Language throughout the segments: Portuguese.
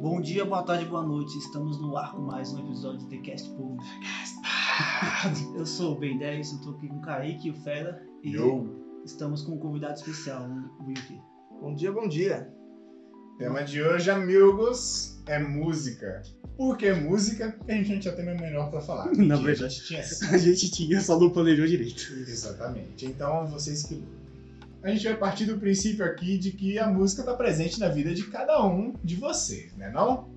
Bom dia, boa tarde, boa noite. Estamos no ar com mais um episódio do The Cast Pool. Eu sou o Ben 10, eu tô aqui com o Kaique e o Fera. E Yo. estamos com um convidado especial, o Wilker. Bom dia, bom dia. Tema de hoje, amigos, é música. Por que música? Porque a gente não tinha tema melhor pra falar. Na verdade. a gente tinha. A gente tinha, só não planejou direito. Exatamente. Então, vocês que. A gente vai partir do princípio aqui de que a música está presente na vida de cada um de vocês, né não?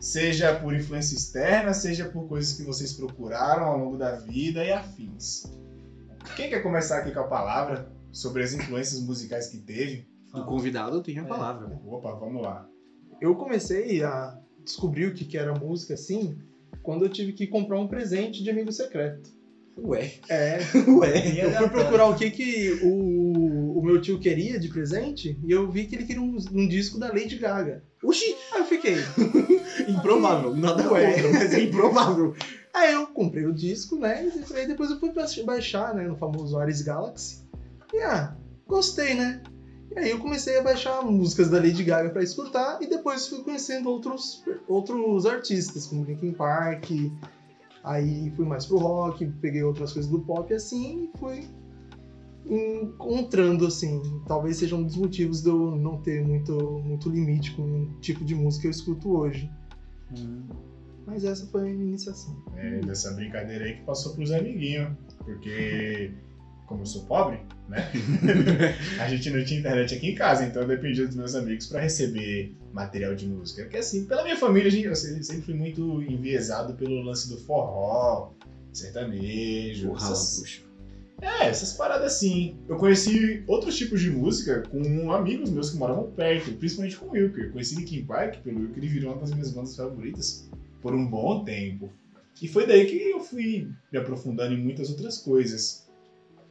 Seja por influência externa, seja por coisas que vocês procuraram ao longo da vida e afins. Quem quer começar aqui com a palavra sobre as influências musicais que teve? O convidado tem a É. palavra. Opa, vamos lá. Eu comecei a descobrir o que que era música assim quando eu tive que comprar um presente de amigo secreto. Ué. É, Ué. eu fui procurar o que que o, o meu tio queria de presente e eu vi que ele queria um, um disco da Lady Gaga. Oxi, Aí eu fiquei. improvável. Nada Ué. contra, mas é improvável. Aí eu comprei o disco, né? E aí depois eu fui ba- baixar, né? No famoso Ares Galaxy. E ah, gostei, né? E aí eu comecei a baixar músicas da Lady Gaga pra escutar e depois fui conhecendo outros, outros artistas, como Linkin Park. Aí fui mais pro rock, peguei outras coisas do pop assim e fui encontrando assim. Talvez seja um dos motivos de eu não ter muito, muito limite com o tipo de música que eu escuto hoje. Mas essa foi a minha iniciação. É, dessa brincadeira aí que passou pros amiguinhos. Porque, como eu sou pobre, né? a gente não tinha internet aqui em casa, então eu dependia dos meus amigos pra receber material de música. Porque assim, pela minha família, gente, eu sempre fui muito enviesado pelo lance do forró, sertanejo. O rala, essas- puxa. É, essas paradas assim. Eu conheci outros tipos de música com amigos meus que moravam perto, principalmente com o Wilker. Eu conheci Linkin Park pelo Wilker e virou uma das minhas bandas favoritas por um bom tempo. E foi daí que eu fui me aprofundando em muitas outras coisas.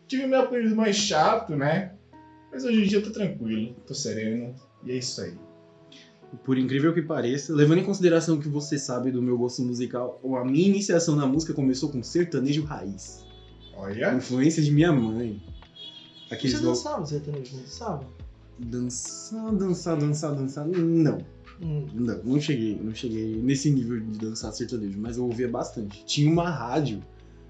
Tive meu período mais chato, né? Mas hoje em dia eu tô tranquilo, tô sereno, e é isso aí. Por incrível que pareça, levando em consideração que você sabe do meu gosto musical, a minha iniciação na música começou com sertanejo raiz. Olha, Influência de minha mãe. Aqueles Você dançava sertanejo, não dançava? Dançar, dançar, dançar, dançar. Não. Hum. Não, não cheguei, não cheguei nesse nível de dançar sertanejo, mas eu ouvia bastante. Tinha uma rádio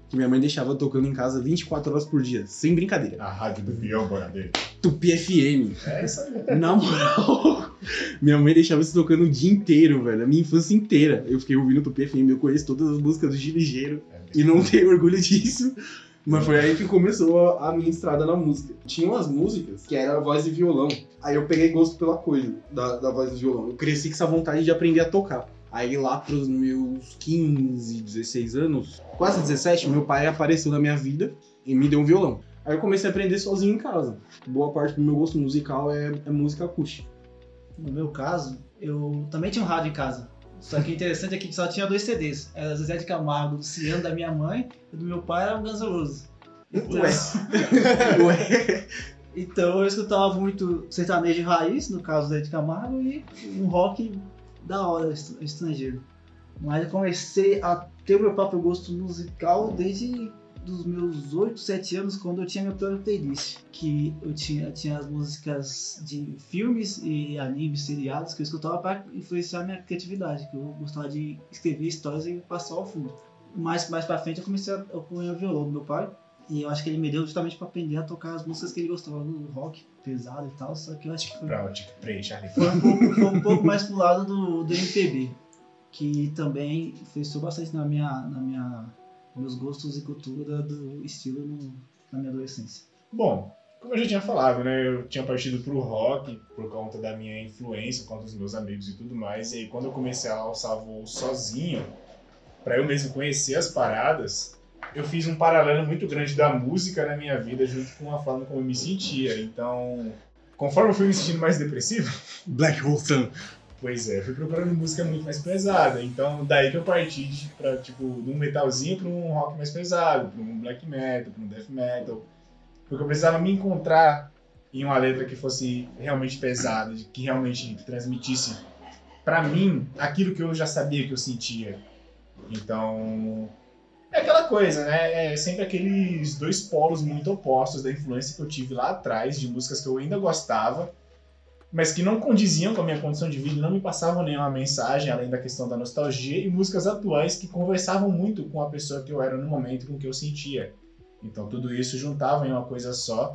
que minha mãe deixava tocando em casa 24 horas por dia, sem brincadeira. a rádio do Bião Boradeiro. Tupi FM. É isso aí. Na moral, minha mãe deixava isso tocando o dia inteiro, velho. A minha infância inteira. Eu fiquei ouvindo Tupi FM, eu conheço todas as músicas do Gil Ligeiro e não tenho orgulho disso. Mas foi aí que começou a minha estrada na música. Tinha umas músicas que era voz de violão. Aí eu peguei gosto pela coisa da, da voz do violão. Eu cresci com essa vontade de aprender a tocar. Aí lá pros meus 15, 16 anos, quase 17, meu pai apareceu na minha vida e me deu um violão. Aí eu comecei a aprender sozinho em casa. Boa parte do meu gosto musical é, é música acústica. No meu caso, eu também tinha um rádio em casa. Só que o interessante é que só tinha dois CDs. Era Zezé de Camargo, Luciano da minha mãe, e do meu pai era o Guns N' Roses. Então, Ué. então eu escutava muito sertanejo raiz, no caso Zé de Camargo, e um rock da hora, est- estrangeiro. Mas eu comecei a ter o meu próprio gosto musical desde dos meus 8, 7 anos, quando eu tinha minha própria playlist. Que eu tinha, tinha as músicas de filmes e animes, seriados, que eu escutava para influenciar minha criatividade, que eu gostava de escrever histórias e passar ao fundo. Mais, mais pra frente eu comecei a acompanhar o violão do meu pai. E eu acho que ele me deu justamente pra aprender a tocar as músicas que ele gostava do rock pesado e tal, só que eu acho que foi Charlie foi um pouco, foi um pouco mais pro lado do, do MPB, que também influenciou bastante na minha, na minha, meus gostos e cultura do estilo no- na minha adolescência. Bom, como eu já tinha falado, né? Eu tinha partido pro rock por conta da minha influência, por conta dos meus amigos e tudo mais. E aí, quando eu comecei a alçar voo sozinho, pra eu mesmo conhecer as paradas, eu fiz um paralelo muito grande da música na minha vida, junto com a forma como eu me sentia. Então, conforme eu fui me sentindo mais depressivo, Black Hole Sun. Pois é, fui procurando música muito mais pesada. Então, daí que eu parti de, tipo, um metalzinho pra um rock mais pesado, pra um black metal, pra um death metal. Porque eu precisava me encontrar em uma letra que fosse realmente pesada, que realmente transmitisse pra mim aquilo que eu já sabia que eu sentia. Então, é aquela coisa, né? É sempre aqueles dois polos muito opostos da influência que eu tive lá atrás, de músicas que eu ainda gostava, mas que não condiziam com a minha condição de vida, não me passavam nenhuma mensagem, além da questão da nostalgia, e músicas atuais que conversavam muito com a pessoa que eu era no momento, com o que eu sentia. Então tudo isso juntava em uma coisa só.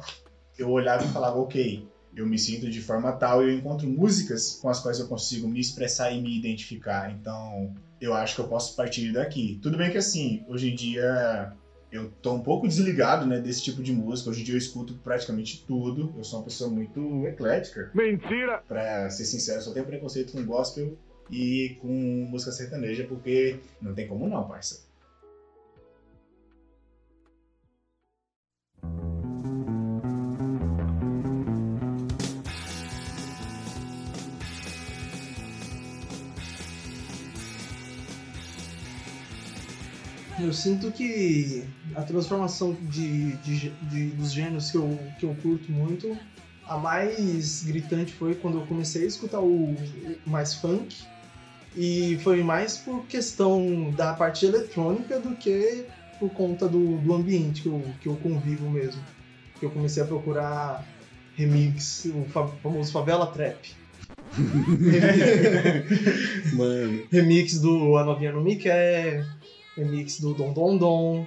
Eu olhava e falava, ok, eu me sinto de forma tal e eu encontro músicas com as quais eu consigo me expressar e me identificar. Então eu acho que eu posso partir daqui. Tudo bem que assim, hoje em dia eu tô um pouco desligado, né, desse tipo de música. Hoje em dia eu escuto praticamente tudo. Eu sou uma pessoa muito eclética. Mentira! Pra ser sincero, só tenho preconceito com gospel e com música sertaneja, porque não tem como não, parça. Eu sinto que a transformação de, de- de- dos gêneros que eu, que eu curto muito, a mais gritante foi quando eu comecei a escutar o, mais funk. E foi mais por questão da parte eletrônica do que por conta do, do ambiente que eu, que eu convivo mesmo. Que eu comecei a procurar remix, o fa- famoso Favela Trap. Mano, remix do A Novinha no Miquel, remix do Dom Dom Dom.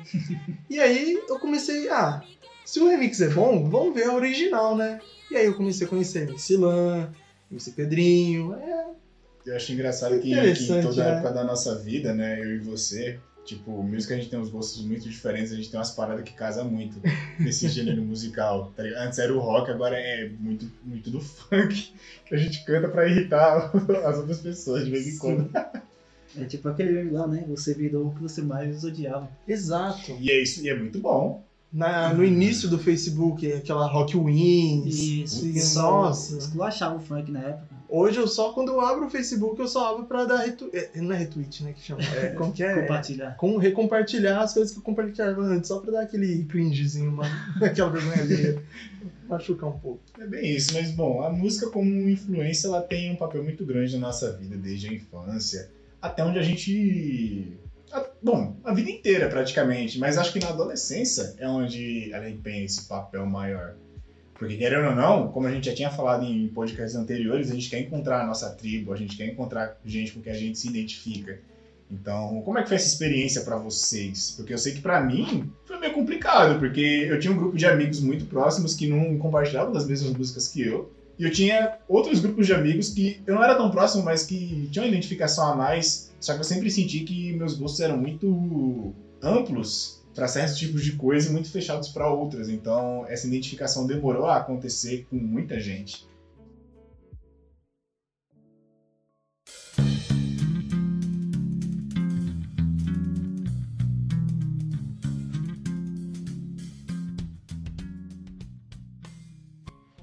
e aí eu comecei, ah, se o remix é bom, vamos ver a original, né? E aí eu comecei a conhecer MC Lan, MC Pedrinho, é, Eu acho engraçado que, que em toda né? época da nossa vida, né, eu e você, tipo, mesmo que a gente tem uns gostos muito diferentes, a gente tem umas paradas que casam muito nesse gênero musical. tá? Antes era o rock, agora é muito, muito do funk, que a gente canta pra irritar as outras pessoas de vez em quando. É tipo aquele meme lá, né? Você virou o que você mais odiava. exato. E é isso, e é muito bom. Na, no início do Facebook, aquela Rock Wins. Isso. e, Só nossa. esculachava o funk na época. Hoje eu só, quando eu abro o Facebook, eu só abro pra dar retweet. É, não é retweet, né? Que chama. É, como que é? Compartilhar. com recompartilhar as coisas que eu compartilhava antes, só pra dar aquele cringezinho, mano. aquela vergonha alheia. Machucar um pouco. É bem isso, mas bom, a música como influência, ela tem um papel muito grande na nossa vida, desde a infância até onde a gente. Bom, a vida inteira praticamente, mas acho que na adolescência é onde ela empenha esse papel maior. Porque, querendo ou não, como a gente já tinha falado em podcasts anteriores, a gente quer encontrar a nossa tribo, a gente quer encontrar gente com quem a gente se identifica. Então, como é que foi essa experiência pra vocês? Porque eu sei que pra mim foi meio complicado, porque eu tinha um grupo de amigos muito próximos que não compartilhavam das mesmas músicas que eu. E eu tinha outros grupos de amigos que eu não era tão próximo, mas que tinham uma identificação a mais. Só que eu sempre senti que meus gostos eram muito amplos para certos tipos de coisa e muito fechados para outras. Então, essa identificação demorou a acontecer com muita gente.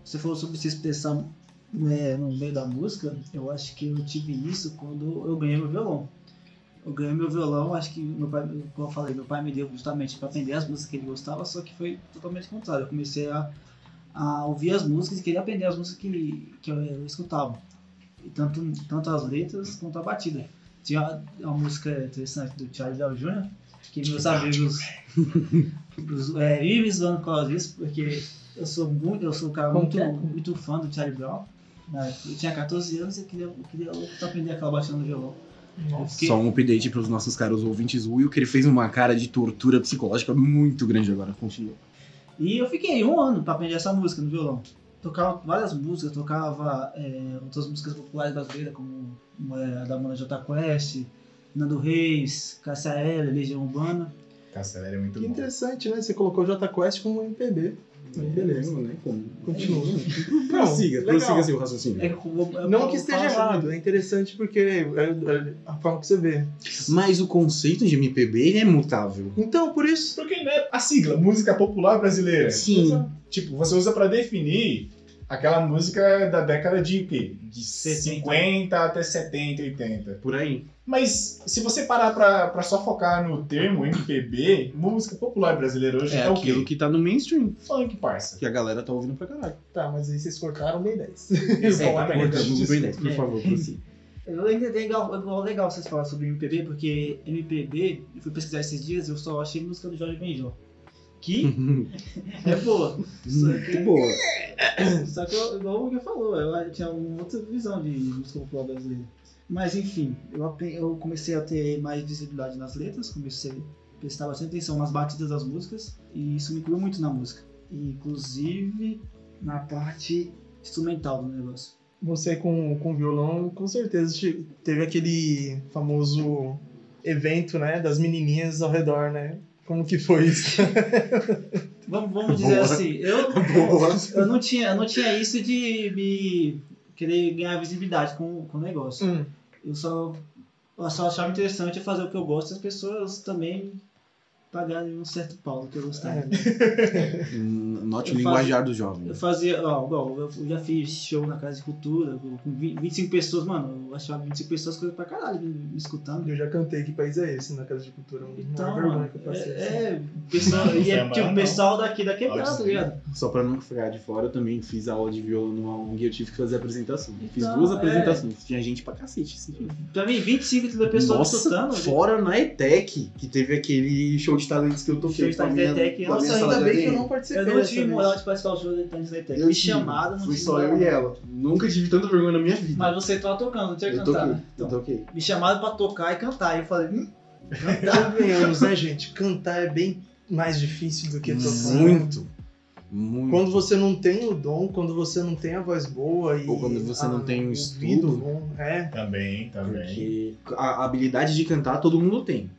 Você falou sobre se expressar né, no meio da música, eu acho que eu tive isso quando eu ganhei meu violão. Eu ganhei meu violão, acho que meu pai, como eu falei, meu pai me deu justamente para aprender as músicas que ele gostava, só que foi totalmente contrário. Eu comecei a, a ouvir as músicas e queria aprender as músicas que, que eu, eu escutava. E tanto, tanto as letras quanto a batida. Tinha uma música interessante do Charlie Brown Jr., que meus amigos os, é, me zoando por causa disso, porque eu sou muito, eu sou um cara muito, é? muito fã do Charlie Brown. né? Eu tinha 14 anos e eu queria, eu queria aprender aquela batida no violão. Que- só um update pros nossos caros ouvintes. O Will, que ele fez uma cara de tortura psicológica muito grande agora. Continua. E eu fiquei um ano pra aprender essa música no violão. Tocava várias músicas, tocava é, outras músicas populares brasileiras, como é, a da Mona J Quest, Nando Reis, Eller, Legião Urbana. Castelo é muito Que bom. interessante, né? Você colocou Jota Quest como MPB. Beleza. né? Como? Continua. Prossiga, legal. prossiga seu raciocínio. É, eu- eu- Não eu que esteja errado, é interessante porque é, é a forma que você vê. Mas o conceito de MPB ele é mutável. Então, por isso. Porque, né, a sigla, música popular brasileira. Sim. Tipo, você usa pra definir aquela música da década de o quê? De 70. 50 até 70, 80. Por aí. Mas se você parar pra, pra só focar no termo MPB, música popular brasileira hoje é, É o aquilo que tá no mainstream. Funk, parça. Que a galera tá ouvindo pra caralho. Tá, mas aí vocês cortaram bem 10. Exatamente. Cortando bem 10, por É. favor, prossiga. Eu ainda tenho legal, legal, legal vocês falarem sobre MPB, porque MPB, eu fui pesquisar esses dias e eu só achei música do Jorge Benjó. Que é boa. Só Muito que, boa. só que eu- igual o que falou, eu tinha uma outra visão de música popular brasileira. Mas enfim, eu, eu comecei a ter mais visibilidade nas letras, comecei a prestar bastante atenção nas batidas das músicas, e isso me incluiu muito na música. Inclusive na parte instrumental do negócio. Você com, com violão, com certeza te- teve aquele famoso evento, né, das menininhas ao redor, né? Como que foi isso? Vamos, vamos dizer Boa. assim, eu, Boa. eu, não tinha, eu não tinha isso de me querer ganhar visibilidade com, com o negócio. Hum, Eu só, eu só achava interessante fazer o que eu gosto e as pessoas também pagarem um certo pau do que eu gostava. Hum, Note o Eu linguajar do Eu jovem. fazia, ó, igual, eu já fiz show na Casa de Cultura, com 20 25 pessoas, mano, eu achava 25 pessoas coisa pra caralho me, me escutando. eu já cantei Que País é Esse na Casa de Cultura. Então, mano, que eu passei. assim. é, é, pessoal, e é, tipo, o pessoal daqui da quebrada, Pode tá ligado? Só pra não ficar de fora, eu também fiz aula de violão numa ONG e eu tive que fazer apresentação. Fiz Então, duas é. apresentações. Tinha gente pra cacete. Assim. Pra mim, 25 30 pessoas Nossa, me escutando. fora na ETEC, que teve aquele show de talentos que eu toquei. De com a talentos minha- ETEC, com a minha Nossa, sala ainda de bem que eu não participei Eu não tive moral de participar do show da Internet da ETEC. Eu Me tive. chamada, não Fui só eu e ela. Nunca tive tanta vergonha na minha vida. Mas você tava tocando, não tinha eu cantar. toquei, né? eu Então, toquei. me chamaram pra tocar e cantar. E eu falei, hum, Convenhamos, né, gente? Cantar é bem mais difícil do que tocar. Muito. Muito. Quando você não tem o dom, quando você não tem a voz boa e Ou quando você não tem o estudo. bom, é. Também, também. Porque a habilidade de cantar todo mundo tem.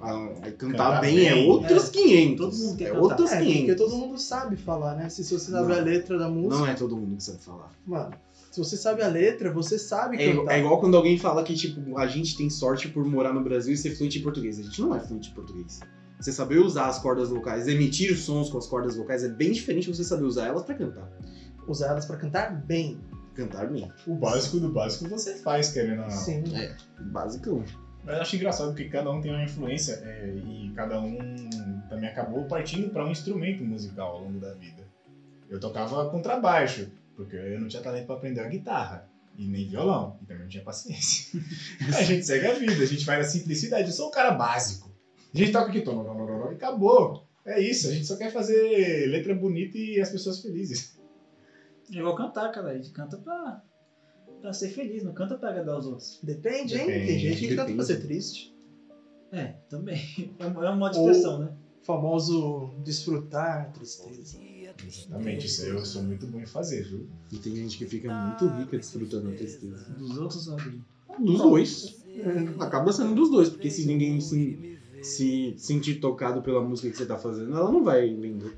A, a cantar, Cantar bem, bem, é outros é. 500. Todo mundo quer é cantar. outros É, 500. porque todo mundo sabe falar, né? Se você sabe Não. a letra da música, Não é todo mundo que sabe falar. mano, se você sabe a letra, você sabe É, cantar. é igual quando alguém fala que, tipo, a gente tem sorte por morar no Brasil e ser fluente em português. A gente não é fluente em português. Você saber usar as cordas vocais, emitir os sons com as cordas vocais é bem diferente de você saber usar elas pra cantar. Usar elas pra cantar bem. Cantar bem. O básico do básico você faz, querendo ou não. Sim. É, basicão. Mas eu acho engraçado porque cada um tem uma influência é, e cada um também acabou partindo para um instrumento musical ao longo da vida. Eu tocava contrabaixo, porque eu não tinha talento para aprender a guitarra. E nem violão, e também não tinha paciência. a gente segue a vida, a gente vai na simplicidade. Eu sou um cara básico. A gente toca aqui, tom, tom, tom, tom, tom, e acabou. É isso, a gente só quer fazer letra bonita e as pessoas felizes. é igual cantar, cara. A gente canta pra, pra ser feliz, não canta pra agradar os outros. Depende, hein? Depende, Tem gente que canta pra depende. ser triste. É, também. É um é modo de Ou- expressão, né? Famoso desfrutar tristeza. Exatamente, isso aí eu sou muito bom em fazer, viu? E tem gente que fica muito rica desfrutando a tristeza. Dos outros, sabe? Dos dois. Acaba sendo dos dois, porque se ninguém se, se sentir tocado pela música que você tá fazendo, ela não vai vender.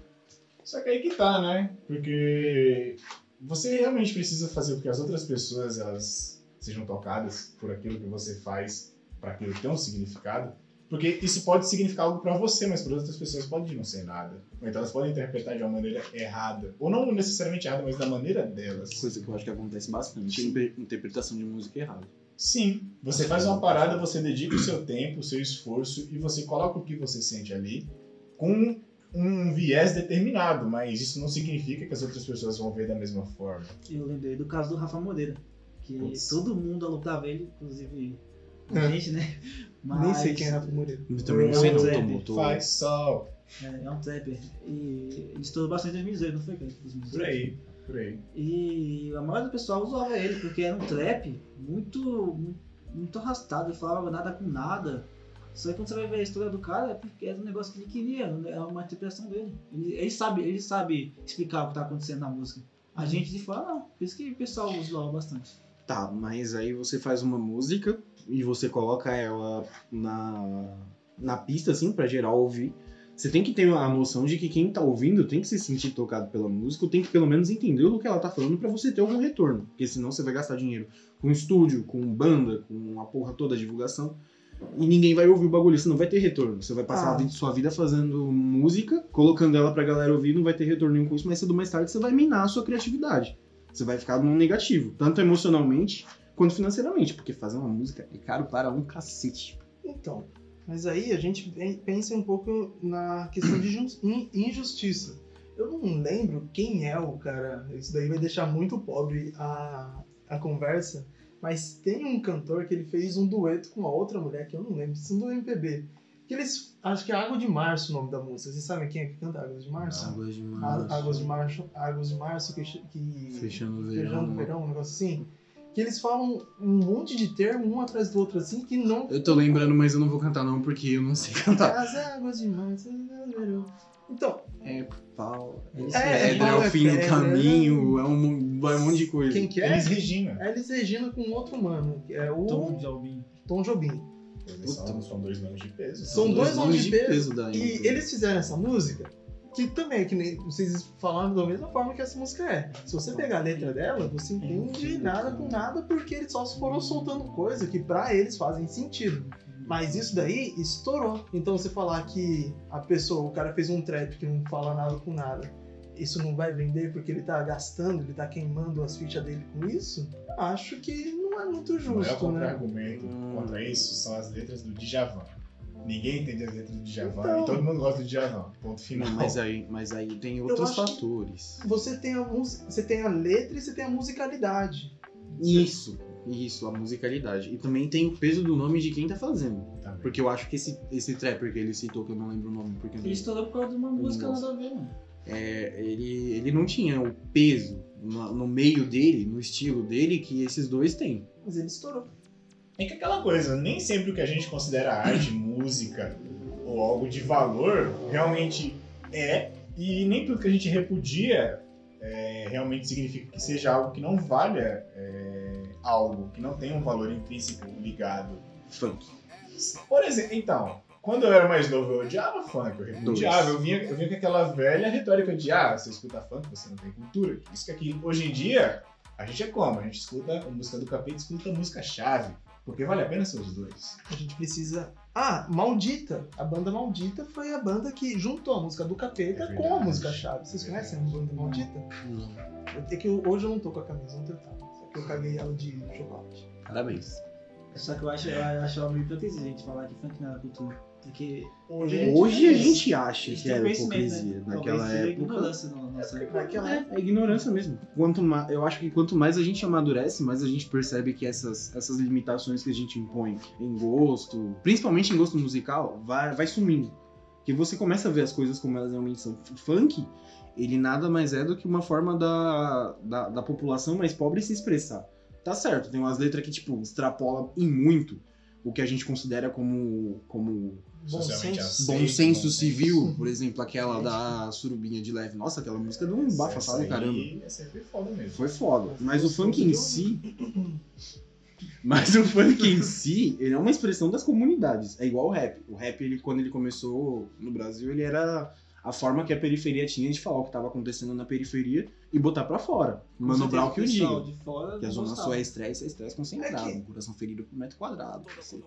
Só que aí que tá, né? Porque você realmente precisa fazer com que as outras pessoas elas sejam tocadas por aquilo que você faz, para aquilo que tem um significado. Porque isso pode significar algo para você, mas para outras pessoas pode não ser nada. Ou então elas podem interpretar de uma maneira errada. Ou não necessariamente errada, mas da maneira delas. Coisa que eu acho que acontece bastante. Inter- Interpretação de música errada. Sim, você faz uma parada, você dedica o seu tempo, o seu esforço e você coloca o que você sente ali com um viés determinado, mas isso não significa que as outras pessoas vão ver da mesma forma. Eu lembrei do caso do Rafa Moreira. Que Putz. todo mundo alugava ele, inclusive a É. gente, né? Mas Nem sei quem é Rafa Moreira. Eu também não Eu sei, não não. Tô, tô, Faz sol, É, é um trapper. E ele estourou bastante em 2018, não foi? cara? 2018. por aí, por aí. E a maioria do pessoal usava ele, porque era um trap muito, muito arrastado, ele falava nada com nada. Só que quando você vai ver a história do cara, é porque era um negócio que ele queria, é uma interpretação dele. Ele, ele sabe, ele sabe explicar o que tá acontecendo na música. A gente de fora não. Por isso que o pessoal usava bastante. Tá, mas aí você faz uma música e você coloca ela na, na pista, assim, pra geral ouvir. Você tem que ter a noção de que quem tá ouvindo tem que se sentir tocado pela música, ou tem que pelo menos entender o que ela tá falando pra você ter algum retorno. Porque senão você vai gastar dinheiro com estúdio, com banda, com a porra toda a divulgação. E ninguém vai ouvir o bagulho, você não vai ter retorno. Você vai passar Ah. a vida- sua vida fazendo música, colocando ela pra galera ouvir, não vai ter retorno nenhum com isso, mas cedo ou mais tarde você vai minar a sua criatividade. Você vai ficar num negativo, tanto emocionalmente quanto financeiramente, porque fazer uma música é caro para um cacete. Então, mas aí a gente pen- pensa um pouco na questão de jus- in- injustiça. Eu não lembro quem é o cara, isso daí vai deixar muito pobre a, a conversa, mas tem um cantor que ele fez um dueto com uma outra mulher, que eu não lembro, isso é do MPB. Que eles. Acho que é Água de Março o nome da música. Vocês sabem quem é que canta Águas de Março? Águas de março. Águas de Março, Águas de Março que. que Fechando o verão. Feijão do verão, um negócio assim. Que eles falam um monte de termo, um atrás do outro, assim, que não. Eu tô lembrando, mas eu não vou cantar não, porque eu não sei cantar. As águas de março verão. Então, É pau, é, É, pedra, é, pau, o é fim do pedra. caminho, é um, vai um monte de coisa. quem que é? Elis Regina. É Elis Regina com outro mano, que é o Tom Jobim. Tom Jobim. São, são dois nomes de peso. São dois nomes de peso. da E Índia. eles fizeram essa música, que também, que nem vocês falaram da mesma forma que essa música é. Se você pegar a letra dela, você entende nada com nada, porque eles só foram soltando coisa que pra eles fazem sentido. Mas isso daí estourou. Então você falar que a pessoa, o cara fez um trap que não fala nada com nada, isso não vai vender porque ele tá gastando, ele tá queimando as fichas dele com isso, acho que não é muito O maior justo, né? contra-argumento Hum. contra isso são as letras do Djavan. Ninguém entende as letras do Djavan Então. e todo mundo gosta do Djavan. Ponto final. Mas aí, mas aí tem outros fatores. Você tem a música, você tem a letra e você tem a musicalidade. Isso, isso, a musicalidade. E também tem o peso do nome de quem tá fazendo. Também. Porque eu acho que esse, esse trapper que ele citou, que eu não lembro o nome, porque Ele estourou por causa de uma música nada a ver, mano. é, ele, ele não tinha o peso no, no meio dele, no estilo dele, que esses dois têm. Mas ele estourou. É que aquela coisa, nem sempre o que a gente considera arte, música ou algo de valor realmente é, e nem tudo que a gente repudia é, realmente significa que seja algo que não valha é, algo, que não tenha um valor intrínseco ligado. Funk. Por exemplo, então, quando eu era mais novo, eu odiava funk, eu repudiava, eu vinha, eu vinha com aquela velha retórica de ah, você escuta funk, você não tem cultura. Isso que aqui, hoje em dia, a gente é como? A gente escuta a música do capeta e escuta a música chave. Porque vale a pena ser os dois. A gente precisa. Ah, Maldita. A banda Maldita foi a banda que juntou a música do Capeta É com a música chave. Vocês É conhecem a banda Maldita? Não. É que eu- hoje eu não tô com a camisa, ontem eu tava. Eu caguei ela de chocolate. Parabéns. Só que eu acho, eu acho meio hipocrisia a gente falar que funk não era cultura. Porque Hoje, Hoje a é gente acha gente que era hipocrisia. né? Naquela época. ignorância na nossa época. Naquela É, é ignorância mesmo. Quanto mais, eu acho que quanto mais a gente amadurece, mais a gente percebe que essas, essas limitações que a gente impõe em gosto, principalmente em gosto musical, vai, vai sumindo. Que você começa a ver as coisas como elas realmente são. O funk, ele nada mais é do que uma forma da, da, da população mais pobre se expressar. Tá certo, tem umas letras que, tipo, extrapola em muito o que a gente considera como, como bom senso. aceito. Bom senso bom civil, por exemplo, aquela da surubinha de leve. Nossa, aquela música deu um bafafá do caramba. Essa foi foda mesmo. Foi foda. Mas o funk em si. Mas o funk em si, ele é uma expressão das comunidades. É igual o rap. O rap, ele, quando ele começou no Brasil, ele era a forma que a periferia tinha de falar o que estava acontecendo na periferia e botar pra fora. Mano Com Brown que o diga. de fora Que a não zona sul é estresse, é estresse concentrado. É que- Um coração ferido por metro quadrado. Assim.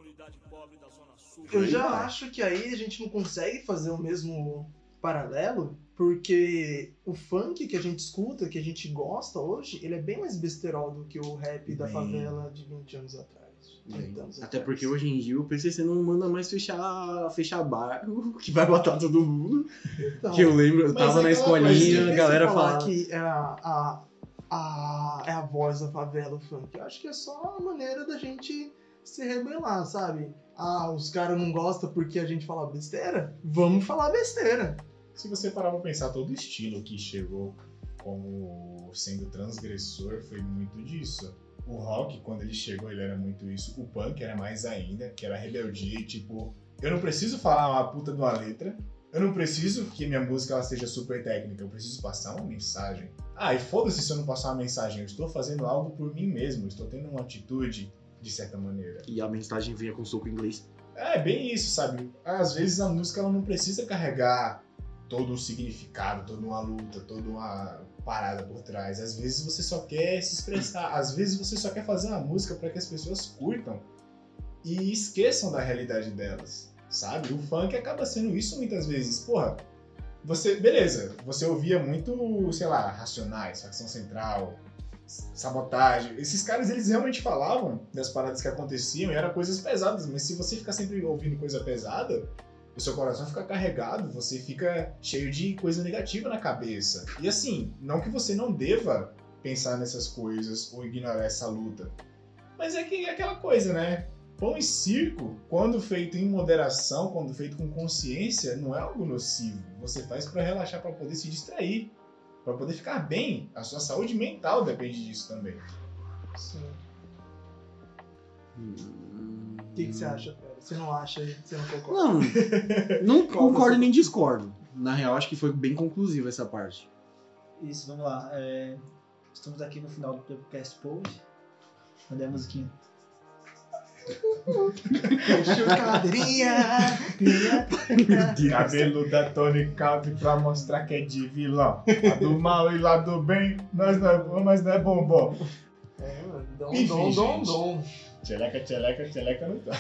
Eu já vai. acho que aí a gente não consegue fazer o mesmo paralelo, porque o funk que a gente escuta, que a gente gosta hoje, ele é bem mais besterol do que o rap da Bem. favela de 20 anos atrás. 30 anos Até porque hoje em dia o PCC não manda mais fechar, fechar bar, que vai botar todo mundo. Então, que eu lembro, eu tava é na escolinha, a galera falar falava. que é a, a, a, é a voz da favela o funk. Eu acho que é só a maneira da gente se rebelar, sabe? Ah, os caras não gostam porque a gente fala besteira? Vamos falar besteira. Se você parar pra pensar, todo estilo que chegou como sendo transgressor foi muito disso. O rock, quando ele chegou, ele era muito isso. O punk era mais ainda, que era rebeldia e tipo, eu não preciso falar uma puta de uma letra, eu não preciso que minha música ela seja super técnica, eu preciso passar uma mensagem. Ah, e foda-se se eu não passar uma mensagem, eu estou fazendo algo por mim mesmo, estou tendo uma atitude de certa maneira. E a mensagem vinha com soco inglês. É bem isso, sabe? Às vezes a música ela não precisa carregar todo um significado, toda uma luta, toda uma parada por trás. Às vezes você só quer se expressar, às vezes você só quer fazer uma música para que as pessoas curtam e esqueçam da realidade delas, sabe? O funk acaba sendo isso muitas vezes. Porra, você, beleza, você ouvia muito, sei lá, Racionais, Facção Central, Sabotagem. Esses caras, eles realmente falavam das paradas que aconteciam e eram coisas pesadas, mas se você ficar sempre ouvindo coisa pesada, o seu coração fica carregado, você fica cheio de coisa negativa na cabeça. E assim, não que você não deva pensar nessas coisas ou ignorar essa luta, mas é que é aquela coisa, né? Pão e circo, quando feito em moderação, quando feito com consciência, não é algo nocivo. Você faz para relaxar, para poder se distrair, para poder ficar bem. A sua saúde mental depende disso também. Sim. Hum. O que, que você acha, Fera? Você não acha? Você não concorda? Não, não concordo você- nem discordo. Na real, acho que foi bem conclusiva essa parte. Isso, vamos lá. É, estamos aqui no final do podcast Pose. Cadê a musiquinha? Chucadrinha! Cabelo da Tony Calvin pra mostrar que é de vilão. Lá do mal e lá do bem, nós não é bom, mas não é bombom. É, mano. Dom, Enfim, dom, dom, dom. Tcheleca, tcheleca, tcheleca não tá.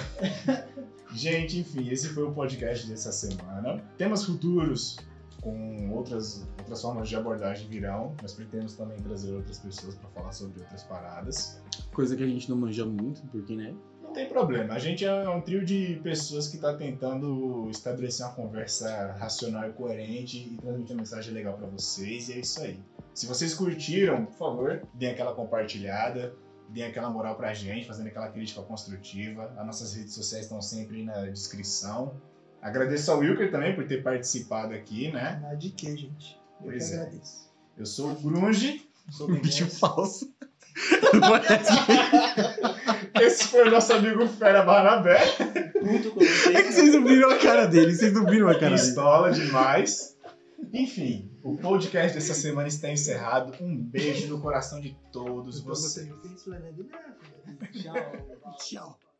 Gente, enfim, esse foi o podcast dessa semana. Temas futuros com outras, outras formas de abordagem virão. Nós pretendemos também trazer outras pessoas para falar sobre outras paradas. Coisa que a gente não manja muito, porque, né? Não tem problema, a gente é um trio de pessoas que está tentando estabelecer uma conversa racional e coerente e transmitir uma mensagem legal para vocês, e é isso aí. Se vocês curtiram, por favor, deem aquela compartilhada, deem aquela moral pra gente, fazendo aquela crítica construtiva. As nossas redes sociais estão sempre na descrição. Agradeço ao Wilker também por ter participado aqui, né? Nada de quê, gente? Eu Pois que é. agradeço. Eu sou o Grunge, Sou bem Bicho dessa. falso. esse foi o nosso amigo Fera Barnabé, Puto com você. É que vocês não viram a cara dele, vocês não viram a cara dele. pistola demais. Enfim, o podcast dessa semana está encerrado. Um beijo no coração de todos Então vocês. Fernando? Tchau. Tchau.